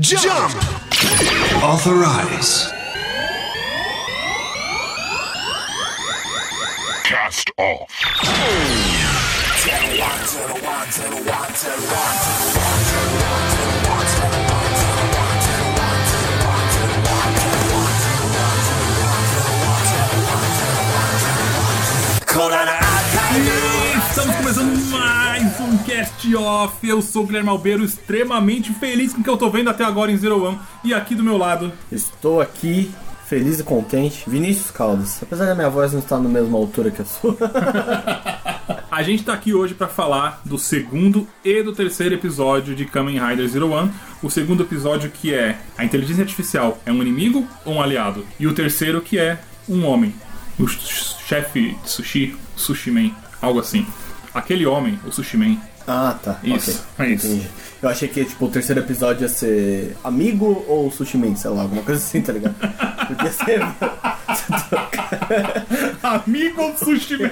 Jump! Authorize. Cast off. Estamos começando mais um Cast Off. Eu sou o Guilherme Albeiro, extremamente feliz com o que eu tô vendo até agora em Zero One. E aqui do meu lado, Estou aqui feliz e contente. Vinícius Caldas. Apesar da minha voz não estar na mesma altura que a sua. a gente tá aqui hoje pra falar do segundo e do terceiro episódio de Kamen Rider Zero One. O segundo episódio que é a inteligência artificial é um inimigo ou um aliado? E o terceiro que é um homem. O ch- chefe de sushi, Sushi Man, algo assim. Aquele homem, o Sushi Man. Ah, tá. Isso, ok. é isso. Entendi. Eu achei que tipo, o terceiro episódio ia ser amigo ou sushi man, sei lá, alguma coisa assim, tá ligado? Podia ser. Amigo ou Sushi Man?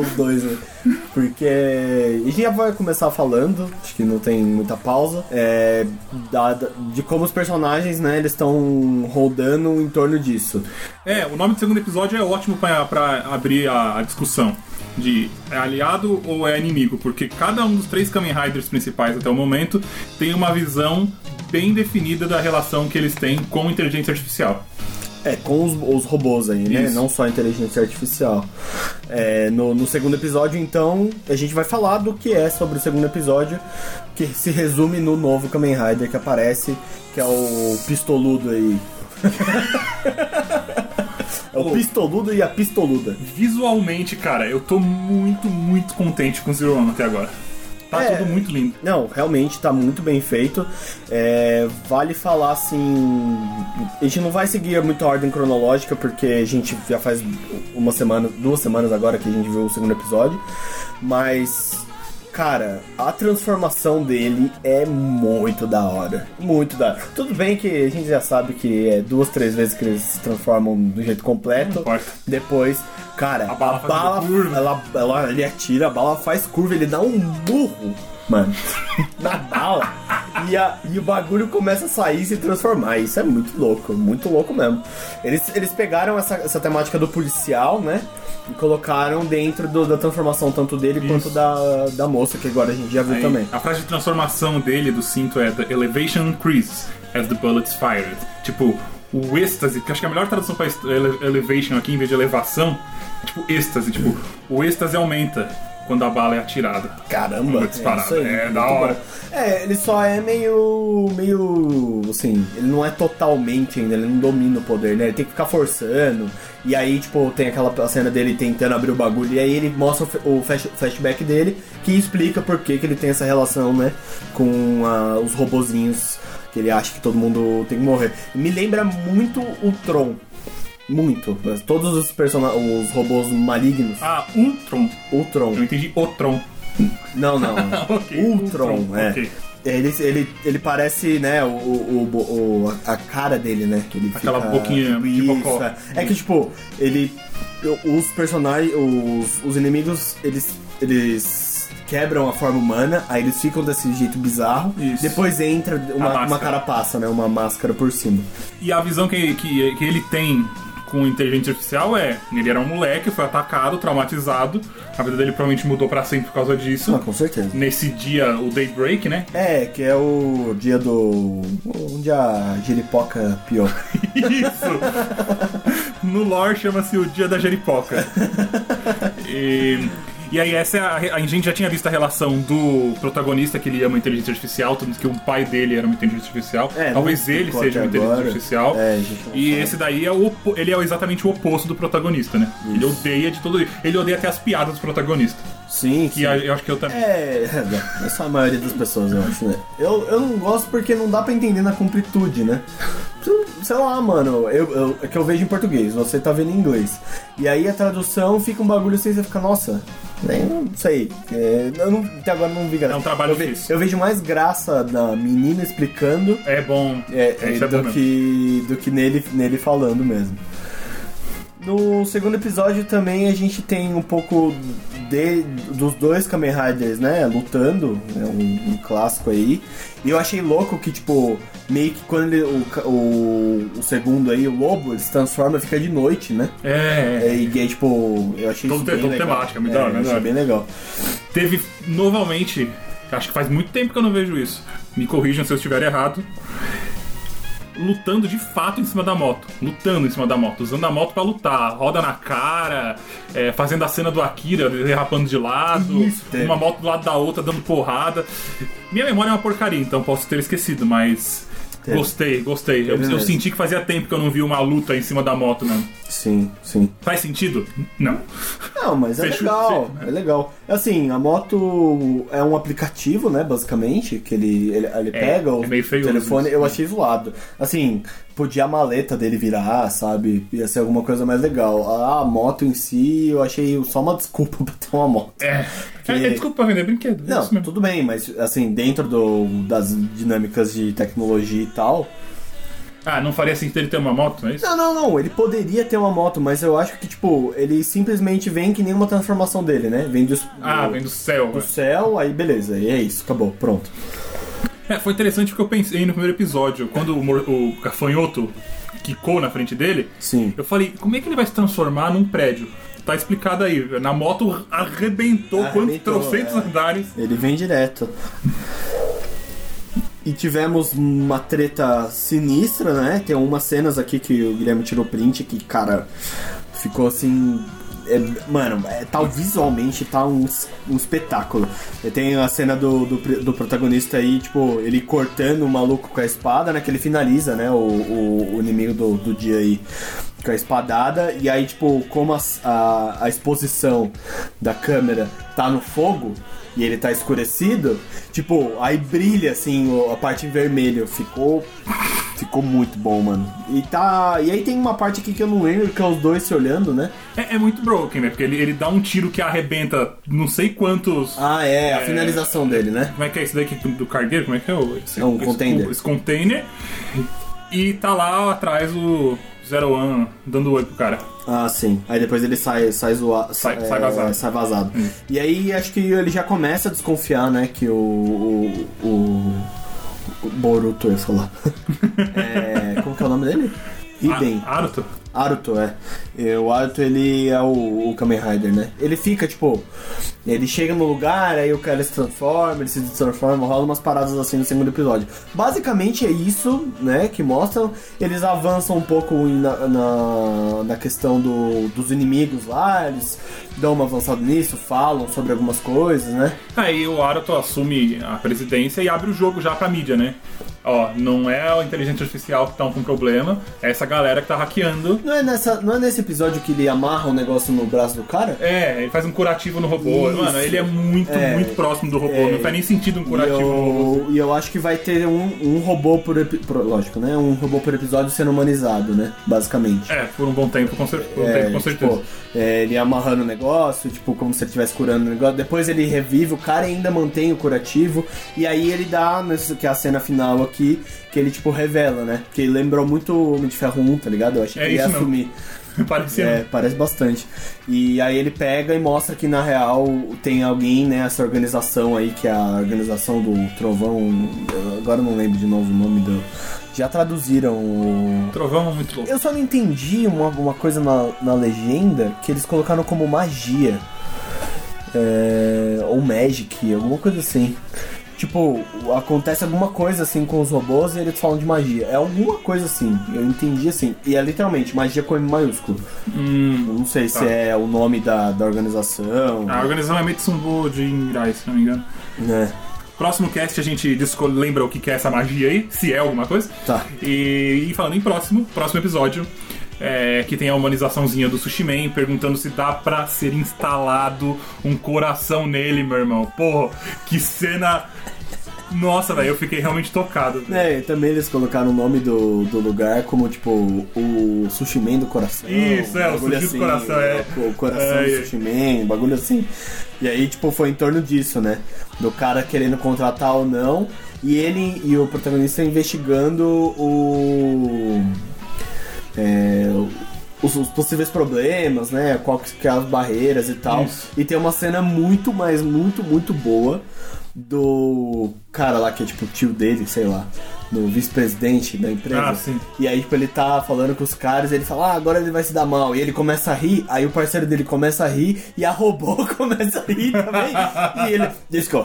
Os dois, né? Porque. A gente já vai começar falando, acho que não tem muita pausa, é, da- de como os personagens, né, eles estão rodando em torno disso. É, o nome do segundo episódio é ótimo pra, pra abrir a, a discussão de é aliado ou é inimigo, porque cada um dos três Kamen Riders principais até o momento tem uma visão bem definida da relação que eles têm com inteligência artificial. É, com os, os robôs aí, né? Isso. Não só a inteligência artificial. É, no, no segundo episódio, então, a gente vai falar do que é sobre o segundo episódio, que se resume no novo Kamen Rider que aparece, que é o pistoludo aí. é o pistoludo e a pistoluda. Visualmente, cara, eu tô muito, muito contente com Zero One até agora. Tá É. tudo muito lindo. Não, realmente tá muito bem feito. É, vale falar assim. A gente não vai seguir muito a ordem cronológica, porque a gente já faz uma semana, duas semanas agora que a gente viu o segundo episódio. Mas, cara, a transformação dele é muito da hora. Muito da hora. Tudo bem que a gente já sabe que é duas, três vezes que eles se transformam do jeito completo. Depois, cara, A bala uma curva. ela, ela, ele atira, a bala faz curva, ele dá um burro, mano, na bala. E, a, e o bagulho começa a sair e se transformar. Isso é muito louco, muito louco mesmo. Eles, eles pegaram essa, essa temática do policial, né? E colocaram dentro do- da transformação tanto dele quanto da, da moça, que agora a gente já viu Aí, também. A frase de transformação dele, do cinto, é The elevation increases as the bullets fired. Tipo, o êxtase, que acho que a melhor tradução pra elevation aqui, em vez de elevação, é tipo êxtase. Tipo, o êxtase aumenta quando a bala é atirada. Caramba, Uma disparada. É, muito da hora. bom. É, ele só é meio. meio. assim, ele não é totalmente ainda, ele não domina o poder, né? Ele tem que ficar forçando. E aí, tipo, tem aquela cena dele tentando abrir o bagulho. E aí ele mostra o flashback dele, que explica por que, que ele tem essa relação, né? Com ah, os robozinhos que ele acha que todo mundo tem que morrer. Me lembra muito o Tron. Muito. Todos os personagens. os robôs malignos. Ah, Ultron. O Tron. Eu entendi o Tron. Não, não. Ok, Ultron, Ultron, é. ok. Ele, ele, ele parece, né, o, o, o- o- a cara dele, né? Que ele Aquela fica, boquinha de bocó. é. É que, tipo, ele. Os personagens. Os, os inimigos, eles. Eles quebram a forma humana, aí eles ficam desse jeito bizarro. Isso. Depois entra A uma, uma carapaça, né? Uma máscara por cima. E a visão que, que, que ele tem com inteligência artificial é: ele era um moleque, foi atacado, traumatizado. A vida dele provavelmente mudou pra sempre por causa disso. Ah, com certeza. Nesse dia, o Daybreak, né? É, que é o dia do. Onde a giripoca pior. Isso! No lore chama-se o Dia da Jeripoca. E, e aí, essa é a, a gente já tinha visto a relação do protagonista, que ele ama inteligência artificial, tanto que o pai dele era uma inteligência artificial. É, Talvez ele seja uma até inteligência agora. artificial. É, não e esse daí é, o, ele é exatamente o oposto do protagonista, né? Ele odeia de todo. Ele odeia até as piadas do protagonista. Sim, Que sim. a- eu acho que eu também. É, é só a maioria das pessoas, eu acho, né? Eu, eu não gosto porque não dá pra entender na completude, né? Sei lá, mano, eu, eu, é que eu vejo em português, você tá vendo em inglês. E aí a tradução fica um bagulho assim, você fica, nossa, nem não sei. É, eu não, até agora não vi graça. É um trabalho eu, ve- difícil. eu vejo mais graça da menina explicando É bom. é, É, isso é bom do, mesmo. que, do que nele, nele falando mesmo. No segundo episódio também a gente tem um pouco de, dos dois Kamen Riders, né, lutando, é um, um clássico aí. E eu achei louco que, tipo, meio que quando ele, o, o, o segundo aí, o lobo, ele se transforma e fica de noite, né? É, é. É, e aí, tipo, eu achei Todo isso bem legal. temática, é, da hora, eu muito da achei hora. bem legal. Teve novamente, acho que faz muito tempo que eu não vejo isso. Me corrijam se eu estiver errado. Lutando de fato em cima da moto. Lutando em cima da moto. Usando a moto pra lutar. Roda na cara. é, fazendo a cena do Akira derrapando de lado. Isso, uma moto do lado da outra dando porrada. Minha memória é uma porcaria, então posso ter esquecido, mas. Teve. Gostei, gostei. Eu, eu senti que fazia tempo que eu não vi uma luta em cima da moto, né? Sim, sim. Faz sentido? Não. Não, mas é Fecho- legal, fecho, né? é legal. Assim, a moto é um aplicativo, né, basicamente, que ele, ele, ele pega o é meio feioso telefone, isso. eu achei zoado. Assim, podia a maleta dele virar, sabe? Ia ser alguma coisa mais legal. A, a moto em si, eu achei só uma desculpa pra ter uma moto. É. Que- é, é desculpa pra vender brinquedo. é Não, mesmo. tudo bem, mas assim, dentro do, das dinâmicas de tecnologia e tal. Ah, não faria sentido ele ter uma moto, não é isso? Não, não, não, ele poderia ter uma moto, mas eu acho que, tipo, ele simplesmente vem que nem uma transformação dele, né? Vem do, Ah, do- vem do céu. do céu, aí beleza, e é isso, acabou, pronto. É, foi interessante porque eu pensei no primeiro episódio, quando o, o gafanhoto quicou na frente dele, Sim. eu falei, como é que ele vai se transformar num prédio? Tá explicado aí, na moto arrebentou, quantos trocentos é. andares. Ele vem direto. E tivemos uma treta sinistra, né? Tem umas cenas aqui que o Guilherme tirou print que, cara, ficou assim. É, mano, é, tá visualmente tá um, um espetáculo. Tem a cena do, do, do protagonista aí, tipo, ele cortando o maluco com a espada, né? Que ele finaliza, né? O, o, o inimigo do, do dia aí com a espadada. E aí, tipo, como as- a, a exposição da câmera tá no fogo e ele tá escurecido, tipo, aí brilha assim a parte em vermelho. Ficou. Ficou muito bom, mano. E tá. E aí tem uma parte aqui que eu não lembro, que é os dois se olhando, né? É, é muito broken, né? Porque ele, ele dá um tiro que arrebenta não sei quantos. Ah, é, a finalização dele, né? Como é que é isso daqui do cargueiro? Como é que é? o- Esse, É um esse- container. Esse container. E tá lá atrás o Zero One dando oi pro cara. Ah, sim. Aí depois ele sai, sai, zoa, Sai- é, sai vazado. sai vazado. E aí acho que ele já começa a desconfiar, né? Que o. o, o, o Boruto, eu ia falar. é, como que é o nome dele? Hiden. Ah, Aruto? É. O Aruto, ele é o, o Kamen Rider, né? Ele fica, tipo... Ele chega no lugar, aí o cara se transforma, ele se transforma, rola umas paradas assim no segundo episódio. Basicamente é isso, né, que mostram. Eles avançam um pouco na, na, na questão do, dos inimigos lá, eles dão uma avançada nisso, falam sobre algumas coisas, né? Aí o Aruto assume a presidência e abre o jogo já pra mídia, né? Ó, não é a inteligência artificial que tá com problema, é essa galera que tá hackeando. Não é, nessa, não é nesse episódio que ele amarra um negócio no braço do cara? É, ele faz um curativo no robô. Isso. Mano, ele é muito, É. muito próximo do robô. É. Não faz nem sentido um curativo no robô. eu, e eu acho que vai ter um, um robô por, epi- por- Lógico, né? Um robô por episódio sendo humanizado, né? Basicamente. É, por um bom tempo, com, cer um É, tempo, com certeza. tipo, é, ele amarrando o negócio, tipo, como se ele estivesse curando o negócio. Depois ele revive, o cara ainda mantém o curativo. E aí ele dá, que é a cena final aqui, que ele, tipo, revela, né? Que ele lembrou muito o Homem de Ferro 1, tá ligado? Eu achei É que ele ia mesmo. assumir. Parecia. É, parece bastante. E aí ele pega e mostra que na real tem alguém, né, essa organização aí, que é a organização do Trovão. Agora eu não lembro de novo o nome do. Já traduziram o. Trovão é muito louco. Eu só não entendi uma, uma coisa na, na legenda que eles colocaram como magia. É, ou magic, alguma coisa assim. Tipo, acontece alguma coisa assim com os robôs e eles falam de magia. É alguma coisa assim, eu entendi assim. E é literalmente magia com M maiúsculo. Hum, não sei Tá. se é o nome da, da organização. a organização é Mitsunbo de Ingrai, se não me engano. né? Próximo cast a gente lembra o que que é essa magia aí, se é alguma coisa. Tá. E, e falando em próximo, próximo episódio, é, que tem a humanizaçãozinha do Sushi Man, perguntando se dá pra ser instalado um coração nele, meu irmão. Porra, que cena. Nossa, velho, eu fiquei realmente tocado. velho. É, e também eles colocaram o nome do, do lugar como, tipo, o Sushi Man do coração. Isso, é, o sushi do coração, é. O coração É, do é. Sushi Man, um bagulho assim. E aí, tipo, foi em torno disso, né? Do cara querendo contratar ou não. E ele e o protagonista investigando o. É, os, os possíveis problemas, né? Qual que que é as barreiras e tal. Isso. E tem uma cena muito, mas muito, muito boa do cara lá que é tipo o tio dele, sei lá, no vice-presidente da empresa. Ah, sim. E aí, tipo, ele tá falando com os caras ele fala, ah, agora ele vai se dar mal. E ele começa a rir, aí o parceiro dele começa a rir e a robô começa a rir também. e ele diz que,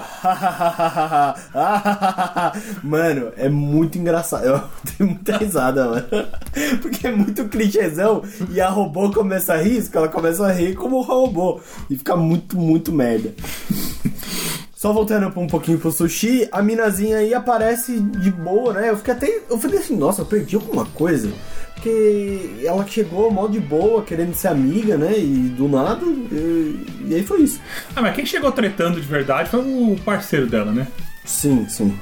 Mano, é muito engraçado. Eu tenho muita risada, mano. Porque é muito clichêzão e a robô começa a rir, ela começa a rir como um robô. E fica muito, muito merda. Só voltando um pouquinho pro sushi, a minazinha aí aparece de boa, né? Eu fiquei até. Eu falei assim, nossa, eu perdi alguma coisa. Porque ela chegou mal de boa, querendo ser amiga, né? E do nada. E, e aí foi isso. Ah, mas quem chegou tretando de verdade foi o parceiro dela, né? Sim, sim.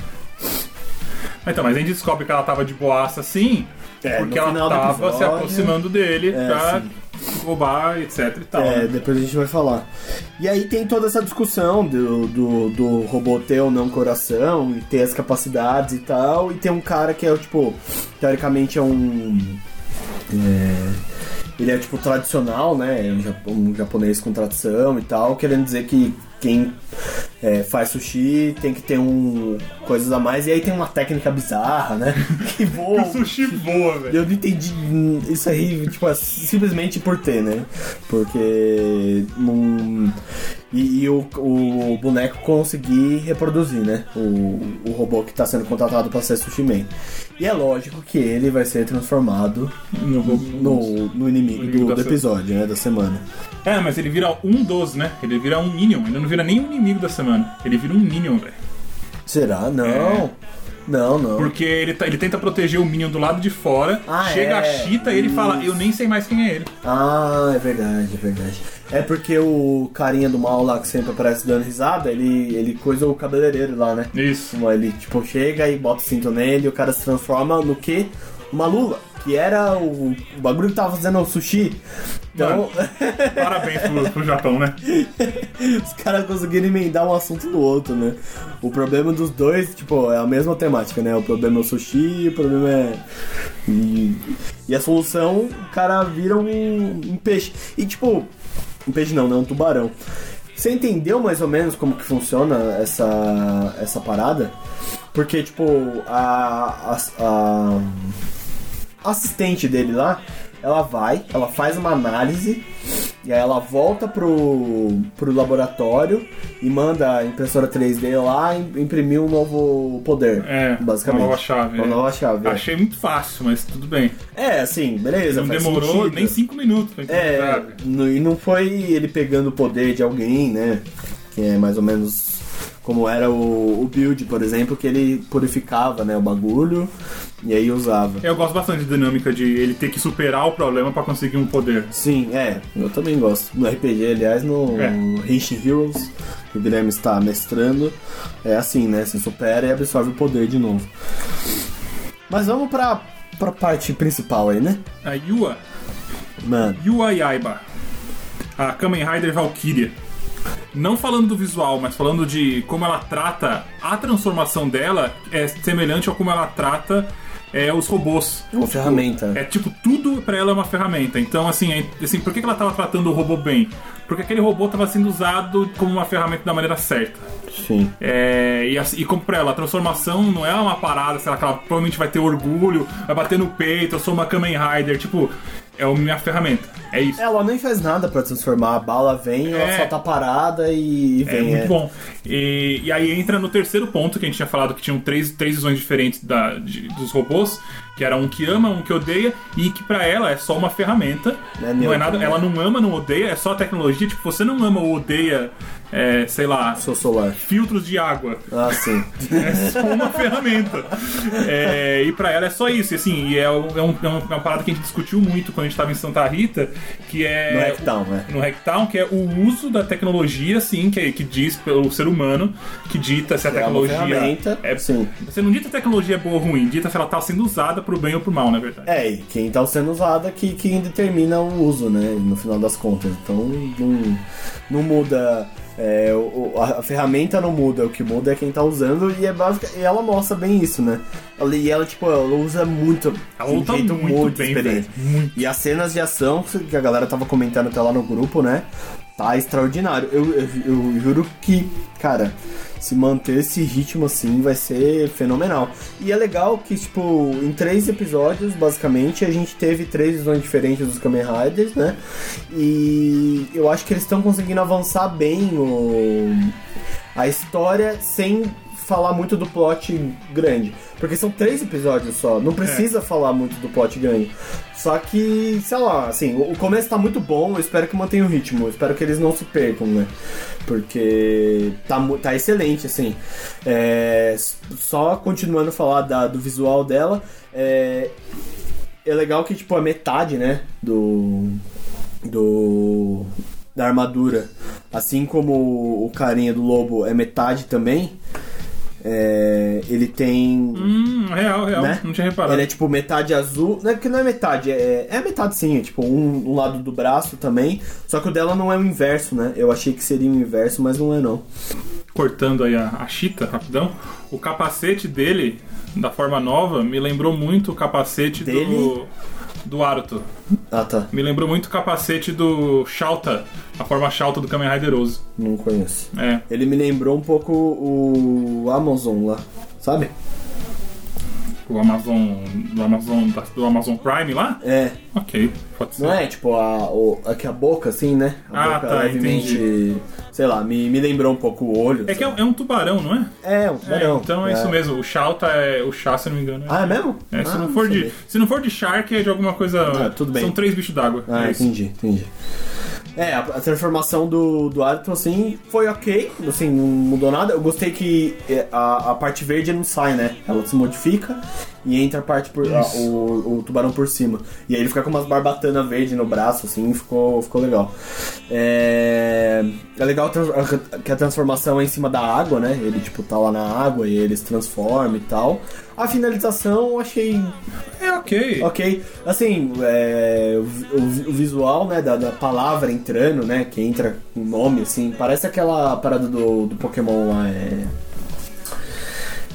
Então, mas a gente descobre que ela tava de boaça assim, É, porque ela tava se episódio- aproximando dele É, pra sim. Roubar, etc e tal. É, né? depois a gente vai falar. E aí tem toda essa discussão do, do, do robô ter ou não coração, e ter as capacidades e tal, e tem um cara que é, tipo, teoricamente é um. é, ele é, tipo, tradicional, né? É um jap- um japonês com tradição e tal, querendo dizer que quem é, faz sushi tem que ter um coisas a mais, e aí tem uma técnica bizarra, né? Que voa. O sushi voa, velho. Eu não entendi isso aí, tipo, é simplesmente por ter, né? Porque. E, e o, o boneco conseguir reproduzir, né? O, o robô que tá sendo contratado pra ser Sushi Man. E é lógico que ele vai ser transformado No- no, no inimigo, inimigo do, do episódio, né? Da semana. É, mas ele vira um dos, né? Ele vira um Minion. Ele não vira nem um inimigo da semana. Ele vira um Minion, velho. Será? Não. É. Não, não. Porque ele, tá- ele tenta proteger o Minion do lado de fora. Ah, chega é. a Cheetah e ele fala. Eu nem sei mais quem é ele. Ah, é verdade, é verdade. É porque o carinha do mal lá que sempre aparece dando risada, ele, ele coisa o cabeleireiro lá, né? Isso. Ele tipo chega e bota o cinto nele e o cara se transforma no que? Uma luva. Que era o, o bagulho que tava fazendo o sushi. Então, Parabéns pro, pro Japão, né? os caras conseguiram emendar um assunto no outro, né? O problema dos dois, tipo, é a mesma temática, né? O problema é o sushi, o problema é. E, e a solução, o cara vira um, um peixe. E tipo, um peixe não, né? Um tubarão. Você entendeu mais ou menos como que funciona essa, essa parada? Porque, tipo, a, a, a assistente dele lá, ela vai, ela faz uma análise e aí ela volta pro, pro laboratório e manda a impressora 3D lá im- imprimir um novo poder. É, basicamente. uma nova chave, Uma é. nova chave. é. Achei muito fácil, mas tudo bem. É, assim, beleza. Não demorou sentido. nem cinco minutos pra É, e não foi ele pegando o poder de alguém, né? Que é mais ou menos como era o, o build, por exemplo, que ele purificava né, o bagulho e aí usava. Eu gosto bastante da dinâmica de ele ter que superar o problema pra conseguir um poder. Sim, é, eu também gosto. No RPG, aliás, no É. Henshin Heroes, que o Guilherme está mestrando, é assim, né? Você supera e absorve o poder de novo. Mas vamos pra, pra parte principal aí, né? A Yua, Mano, Yua Yaiba, a Kamen Rider Valkyria. Não falando do visual, mas falando de como ela trata a transformação dela, é semelhante ao como ela trata é, os robôs. é uma ferramenta. É tipo, tudo pra ela é uma ferramenta. Então, assim, é- assim por que que ela tava tratando o robô bem? Porque aquele robô tava sendo usado como uma ferramenta da maneira certa. Sim. É, e, assim, e como pra ela, a transformação não é uma parada, sei lá, que ela provavelmente vai ter orgulho, vai bater no peito, eu sou uma Kamen Rider, tipo, é a minha ferramenta. É isso. Ela nem faz nada pra transformar. A bala vem, ela É. só tá parada e, É vem. muito bom. E, e aí entra no terceiro ponto que a gente tinha falado que tinham três, três visões diferentes da, de- dos robôs, que era um que ama, um que odeia, e que pra ela é só uma ferramenta. É não é nada, ela não ama, não odeia, é só a tecnologia. Tipo, você não ama ou odeia, é, sei lá, Seu solar. filtros de água. Ah, sim. É só uma ferramenta. É, e pra ela é só isso. E, assim, e é, um- é, um- é uma, é parada que a gente discutiu muito quando a gente tava em Santa Rita, que é. No Hacktown, né? No Hacktown, que é o uso da tecnologia, assim, que, que diz pelo ser humano, que dita se a É uma tecnologia. ferramenta. é, Sim. você não dita se a tecnologia é boa ou ruim, dita se ela tá sendo usada pro bem ou pro mal, na verdade. É, e quem tá sendo usada que quem determina o uso, né? No final das contas. Então não, não muda É, o- a, a ferramenta não muda, o que muda é quem tá usando e é básica, e ela mostra bem isso, né? Ela- E ela, tipo, ela usa muito. Ela um luta jeito muito bem, velho. Muito. E as cenas de ação que a galera tava comentando até lá no grupo, né? Tá extraordinário. Eu, eu, eu juro que, cara, se manter esse ritmo assim vai ser fenomenal. E é legal que, tipo, em três episódios, basicamente, a gente teve três visões diferentes dos Kamen Riders, né? E eu acho que eles estão conseguindo avançar bem o, a história sem falar muito do plot grande. Porque são três episódios só, não precisa falar muito do plot grande. Só que, sei lá, assim, o começo tá muito bom, eu espero que mantenha o ritmo, eu espero que eles não se percam, né? Porque tá, tá excelente, assim. É, só continuando a falar da- do visual dela, é, é legal que, tipo, a metade, né, do. do. da armadura, assim como o carinha do lobo é metade também, é, ele tem. Hum, real, real. Né? Não tinha reparado. Ele é tipo metade azul, não é que não é metade, é, é metade sim, é tipo um, um lado do braço também, só que o dela não é o inverso, né? Eu achei que seria o inverso, mas não é não. Cortando aí a, a chita, rapidão. O capacete dele, da forma nova, me lembrou muito o capacete. Dele? Do Aruto. Ah tá, Me lembrou muito o capacete do Shauta, a forma Shauta do Kamen Rider não conheço. É. Ele me lembrou um pouco o Amazon lá, sabe? O Amazon. Do Amazon, do Amazon Prime lá? É, Ok, pode ser. não é tipo a, o, aqui a boca assim, né? A Ah, boca tá, levemente, sei lá, me, me lembrou um pouco o olho. É que é, um- é um tubarão, não é? É, um É, tubarão. então é, isso mesmo. O Shauta é. O chá, se não me engano. Ah, é mesmo? É, se, Ah, não for de, sabia. se não for de Shark, é de alguma coisa. Ah, tudo bem. São três bichos d'água. Ah, é isso. entendi, entendi. É, a, a transformação do, do Arthur, assim, foi ok, assim, não mudou nada. Eu gostei que é, a, a parte verde não sai, né? Ela se modifica e entra a parte por, a- o, o tubarão por cima. E aí ele fica com umas barbatanas verde no braço, assim, ficou, ficou legal. É, é legal que a transformação é em cima da água, né? Ele, tipo, tá lá na água e ele se transforma e tal. A finalização eu achei É ok. Ok, assim, é, o, o- visual, né, da, da palavra entrando, né, que entra com o nome, assim, parece aquela parada do, do Pokémon lá, é...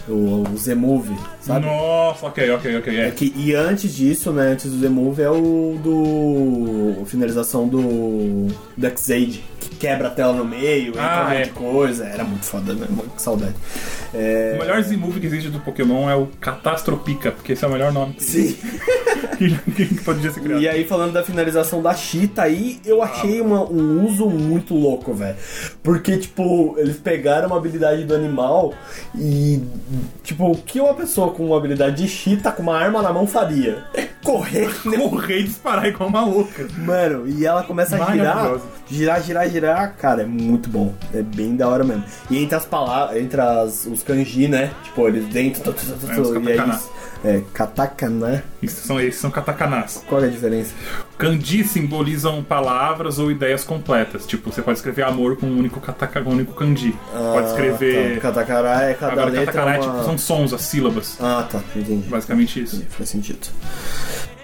O, o Z-Move, sabe? Nossa, ok, ok, ok. É É. que, e antes disso, né, antes do Z-Move é o do... a finalização do... do X-Aid, que quebra a tela no meio, entra Ah, um monte é. de coisa, era muito foda, né, que saudade. É... O melhor Z-Move que existe do Pokémon é o Catastropica, porque esse é o melhor nome que, Sim. que, que poderia ser criado. E aí, falando da finalização da Cheetah aí, eu achei uma- um uso muito louco, velho. Porque, tipo, eles pegaram uma habilidade do animal e, tipo, o que uma pessoa com uma habilidade de Cheetah com uma arma na mão faria? É correr, né? Correr e disparar igual uma louca. Mano, e ela começa a girar, girar, girar, girar. Cara, é muito bom. É bem da hora mesmo. E entre as palavras, entre as, os kanji, né? Tipo, eles dentro, tu, tu, tu, tu, É, e aí, katakana. é, katakana. Isso são, esses são katakanas. Qual é a diferença? Kanji simbolizam palavras ou ideias completas. Tipo, você pode escrever amor com um único, kataka, um único kanji. pode escrever. Tá. Katakara é cada Agora, letra katakana é uma... tipo, são sons, as sílabas. Ah, tá, entendi. Basicamente isso. Faz sentido.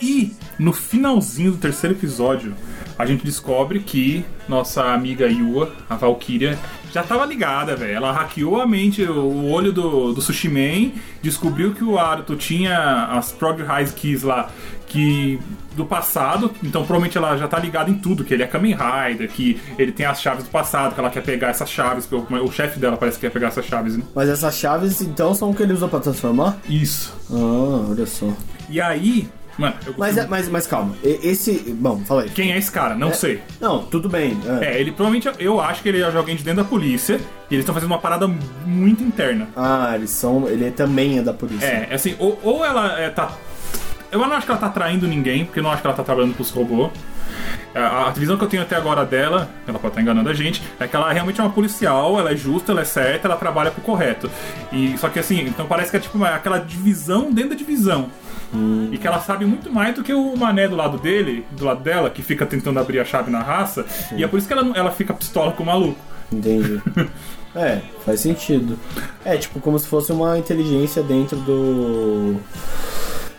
E no finalzinho do terceiro episódio, a gente descobre que nossa amiga Yua, a Valkyria, já tava ligada, velho. Ela hackeou a mente, o olho do, do Sushi Man, descobriu que o Aruto tinha as Prog High Keys lá, que do passado, então provavelmente ela já tá ligada em tudo, que ele é Kamen Rider, que ele tem as chaves do passado, que ela quer pegar essas chaves, que o, o chefe dela parece que quer pegar essas chaves, né? Mas essas chaves, então, são o que ele usa pra transformar? Isso. Ah, olha só. E aí, mano, eu Mas, é- mas, mas calma, esse... Bom, fala aí. quem é esse cara? Não sei. Não, tudo bem. é. É, ele provavelmente, eu acho que ele é alguém de dentro da polícia e eles estão fazendo uma parada muito interna. Ah, eles são... Ele também é da polícia. É, assim, ou, ou ela é, tá. Eu não acho que ela tá traindo ninguém, porque eu não acho que ela tá trabalhando pros robôs. A, a visão que eu tenho até agora dela, ela pode estar enganando a gente, é que ela realmente é uma policial, ela é justa, ela é certa, ela trabalha pro correto. E só que assim, então parece que é tipo uma- aquela divisão dentro da divisão. E que ela sabe muito mais do que o mané do lado dele, do lado dela, que fica tentando abrir a chave na raça. E é por isso que ela, ela fica pistola com o maluco. Entendi. é, faz sentido. É, tipo, como se fosse uma inteligência dentro do...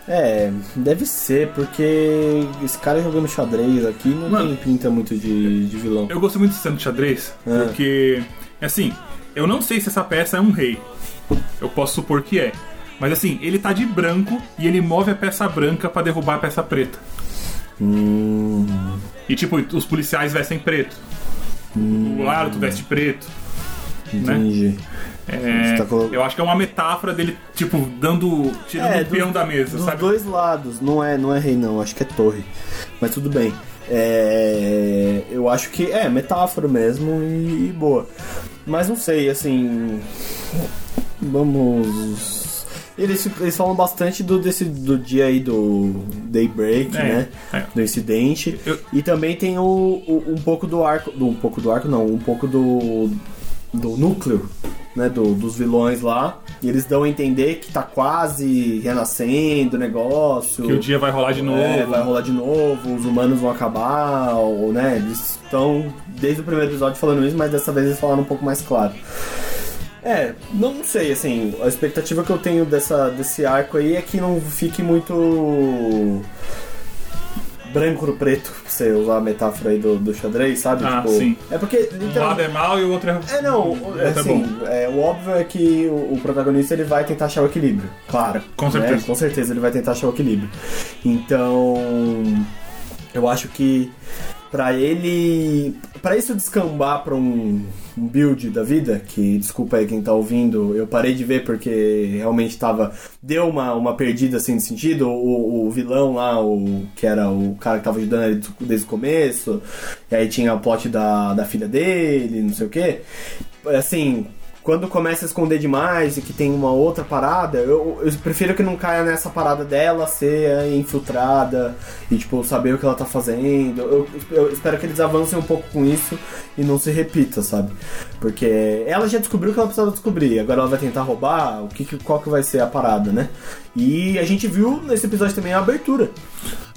É, deve ser, porque esse cara jogando xadrez aqui não Mano, tem pinta muito de, de vilão. Eu gosto muito de cena de xadrez, Ah. porque, assim, eu não sei se essa peça é um rei. Eu posso supor que é. Mas assim, ele tá de branco e ele move a peça branca pra derrubar a peça preta. Hum, E tipo, os policiais vestem preto. O árbitro veste preto. Né? É, tá colo- Eu acho que é uma metáfora dele, tipo, dando. tirando É, o peão da mesa, Dos sabe? dois lados, não é, não é rei não, acho que é torre. Mas tudo bem. É, eu acho que é metáfora mesmo e, e boa. Mas não sei, assim. Vamos. Eles, eles falam bastante do, desse, do dia aí do Daybreak, É, né? é. Do incidente. Eu- E também tem o, o- um pouco do arco. Do, um pouco do arco, não, um pouco do. do núcleo, né? Do, dos vilões lá. E eles dão a entender que tá quase renascendo o negócio. Que o dia vai rolar de novo. É, vai rolar de novo, os humanos vão acabar, ou, né? Eles estão desde o primeiro episódio falando isso, mas dessa vez eles falaram um pouco mais claro. É, não sei, assim, a expectativa que eu tenho dessa, desse arco aí é que não fique muito branco no preto, pra você usar a metáfora aí do, do xadrez, sabe? Ah, tipo, sim. É porque, Um literalmente, lado é mal e o outro é. é, não, é assim, é, o óbvio é que o, o protagonista ele vai tentar achar o equilíbrio, claro. Com né? certeza. Com certeza ele vai tentar achar o equilíbrio. Então, eu acho que pra ele, Pra isso descambar pra um, um build da vida, que desculpa aí quem tá ouvindo, eu parei de ver porque realmente tava deu uma, uma perdida assim de sentido. O, o vilão lá, o que era o cara que tava ajudando ele desde o começo, e aí tinha o plot da, da filha dele, não sei o que. Assim, quando começa a esconder demais e que tem uma outra parada, eu, eu prefiro que não caia nessa parada dela ser infiltrada e, tipo, saber o que ela tá fazendo. Eu, eu espero que eles avancem um pouco com isso e não se repita, sabe? Porque ela já descobriu o que ela precisava descobrir, agora ela vai tentar roubar, o que, qual que vai ser a parada, né? E a gente viu nesse episódio também a abertura.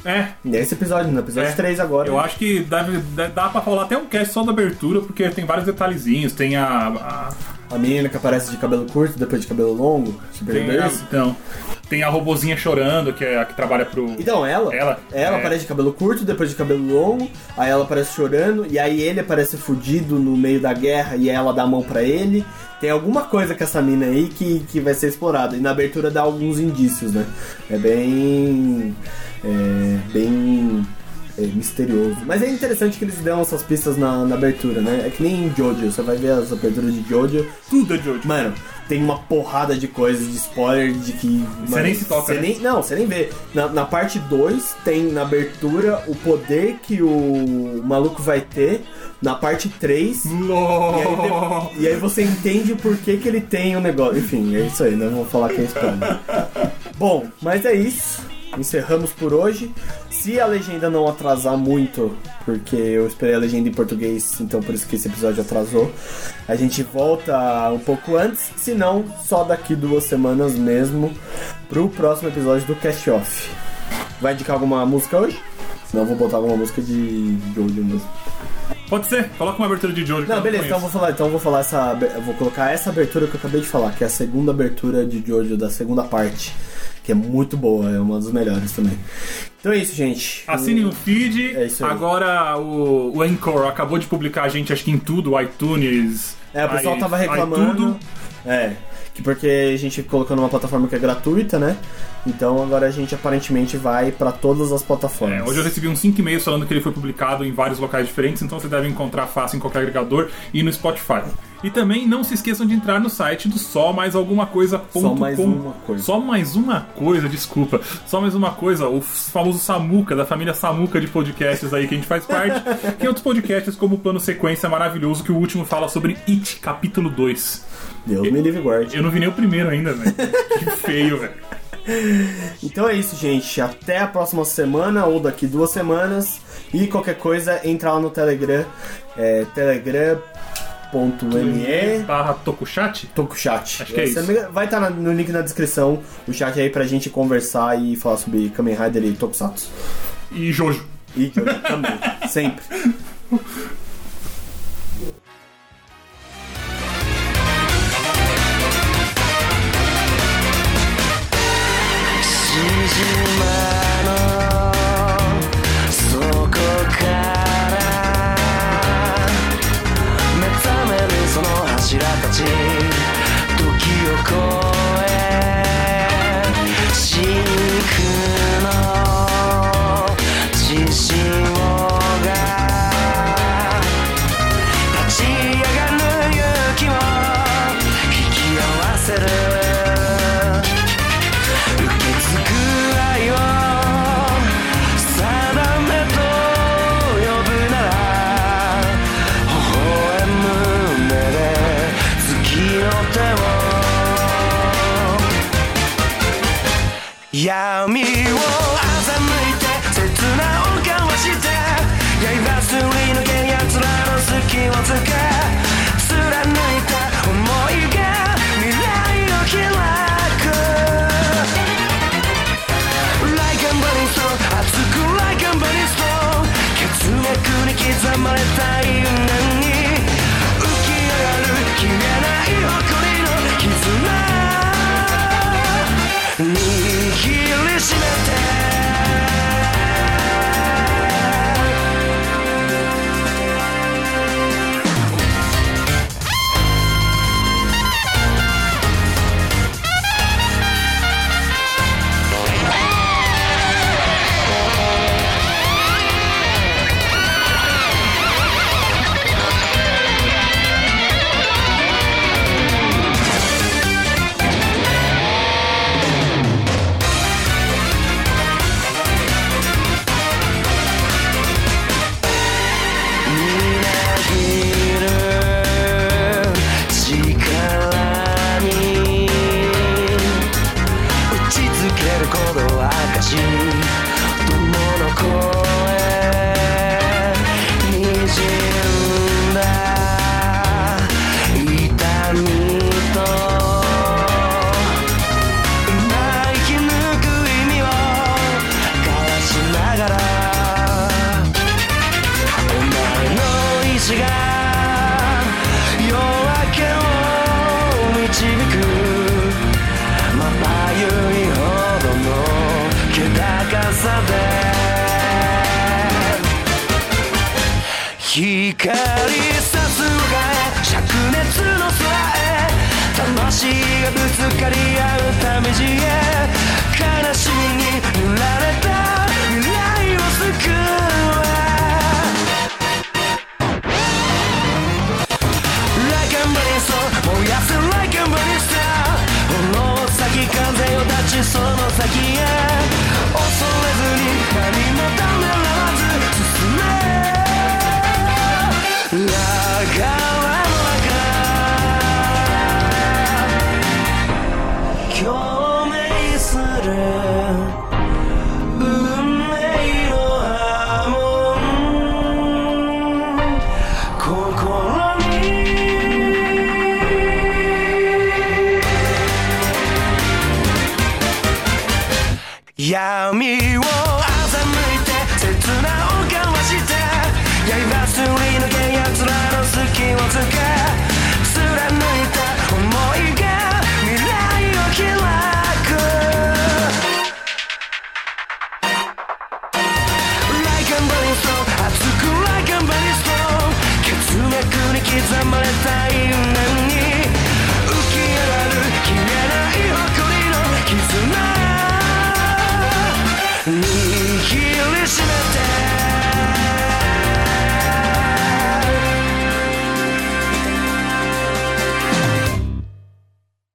É, Nesse episódio, no episódio É. 3 agora. eu acho que deve, dá pra rolar até um cast só da abertura, porque tem vários detalhezinhos. Tem a. a- A menina que aparece de cabelo curto, depois de cabelo longo, super tem, a reverse. então, tem a robozinha chorando, que é a que trabalha pro. Então, ela, Ela? ela É. aparece de cabelo curto, depois de cabelo longo, aí ela aparece chorando, e aí ele aparece fudido no meio da guerra e ela dá a mão pra ele. Tem alguma coisa com essa mina aí que, que vai ser explorada. E na abertura dá alguns indícios, né? É bem. É, bem. É, misterioso. Mas é interessante que eles dão essas pistas na, na abertura, né? É que nem em Jojo, você vai ver as aberturas de Jojo. Tudo é Jojo. Mano, tem uma porrada de coisas, de spoiler, de que. mano, nem se toca, você né? nem- não, você nem vê. Na, na parte 2 tem na abertura o poder que o maluco vai ter. Na parte 3. E aí, e aí você entende por que, que ele tem o negócio. Enfim, é isso aí, não vou falar que é spoiler. Bom, mas é isso. Encerramos por hoje. Se a legenda não atrasar muito, porque eu esperei a legenda em português, então por isso que esse episódio atrasou, a gente volta um pouco antes. Se não, só daqui duas semanas mesmo, pro próximo episódio do Cast Off. Vai indicar alguma música hoje? Eu vou botar alguma música de Jojo mesmo. Pode ser, coloca uma abertura de Jojo. eu Não, beleza, então vou falar, então eu vou falar essa. vou colocar essa abertura que eu acabei de falar, que é a segunda abertura de Jojo da segunda parte. Que é muito boa, é uma das melhores também. Então é isso, gente. Assinem o feed. É isso aí. Agora o, o Anchor acabou de publicar a gente, acho que em tudo, iTunes. É, o pessoal i- tava reclamando. É, que porque a gente colocou numa plataforma que é gratuita, né? Então agora a gente aparentemente vai pra todas as plataformas. É, hoje eu recebi uns 5 e-mails falando que ele foi publicado em vários locais diferentes, então você deve encontrar fácil em qualquer agregador e no Spotify. E também não se esqueçam de entrar no site do Só Mais Alguma Coisa. Só mais uma coisa. Só mais uma coisa, desculpa. Só mais uma coisa, o famoso Samuca, da família Samuca de podcasts aí que a gente faz parte. Tem outros podcasts como o Plano Sequência maravilhoso, que o último fala sobre It, capítulo 2. Deus me livre guarde. Eu não vi nem o primeiro ainda, velho. Que feio, velho. Então é isso, gente. Até a próxima semana ou daqui duas semanas. E qualquer coisa, entra lá no Telegram. É, telegram.me Barra Tokuchat? Tokuchat. Acho que é me engano, Vai estar no link na descrição o chat aí pra gente conversar e falar sobre Kamen Rider e Tokusatsu. E Jojo. E Jojo também, sempre. 闇を欺いて切な音感をして刃すり抜け奴らの隙をつけ。光さすが灼熱の空へ魂がぶつかり合うため地へ悲しみに揺られた未来を救う Like a burning soul 燃やせ Like a burning star この先風を立ちその先へ